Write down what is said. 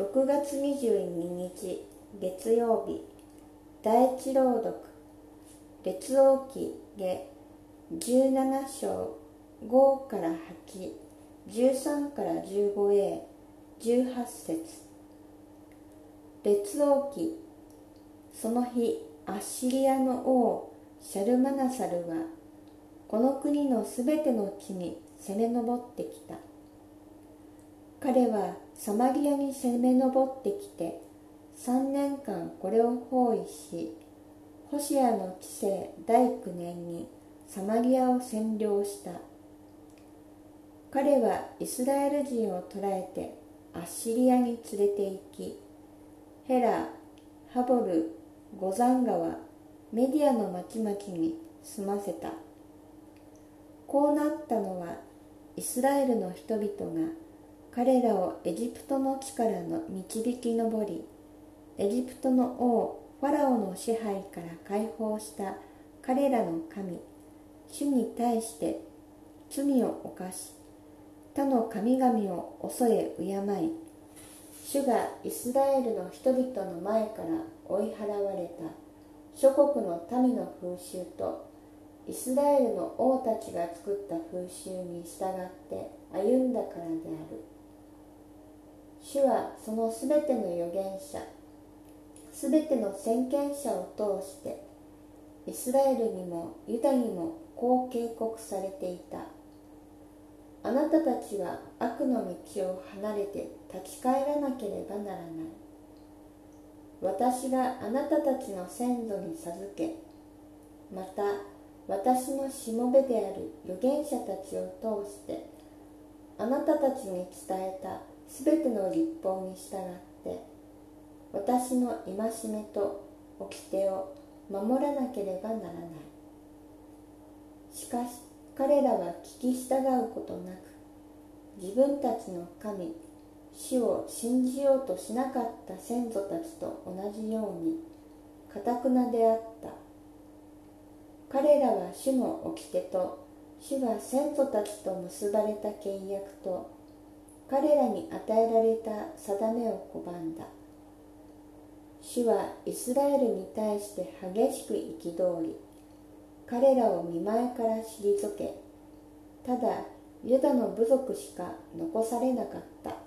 6月22日月曜日第一朗読列王記下17章5から813から 15a 18節。列王記その日アッシリアの王シャルマナサルはこの国のすべての地に攻め上ってきた。彼はサマリアに攻め上ってきて3年間これを包囲しホシアの治世第9年にサマリアを占領した。彼はイスラエル人を捕らえてアッシリアに連れて行きヘラハボルゴザン川メディアの町々に住ませた。こうなったのはイスラエルの人々が彼らをエジプトの地からの導き上りエジプトの王ファラオの支配から解放した彼らの神主に対して罪を犯し他の神々を恐れ敬い主がイスラエルの人々の前から追い払われた諸国の民の風習とイスラエルの王たちが作った風習に従って歩んだからである。主はそのすべての預言者すべての先見者を通してイスラエルにもユダにもこう警告されていた。あなたたちは悪の道を離れて立ち返らなければならない。私があなたたちの先祖に授けまた私のしもべである預言者たちを通してあなたたちに伝えたすべての立法に従って私の戒めと掟を守らなければならない。しかし彼らは聞き従うことなく自分たちの神主を信じようとしなかった先祖たちと同じようにかたくなであった。彼らは主の掟と主が先祖たちと結ばれた契約と彼らに与えられた定めを拒んだ。主はイスラエルに対して激しく憤り彼らを見前から退けただユダの部族しか残されなかった。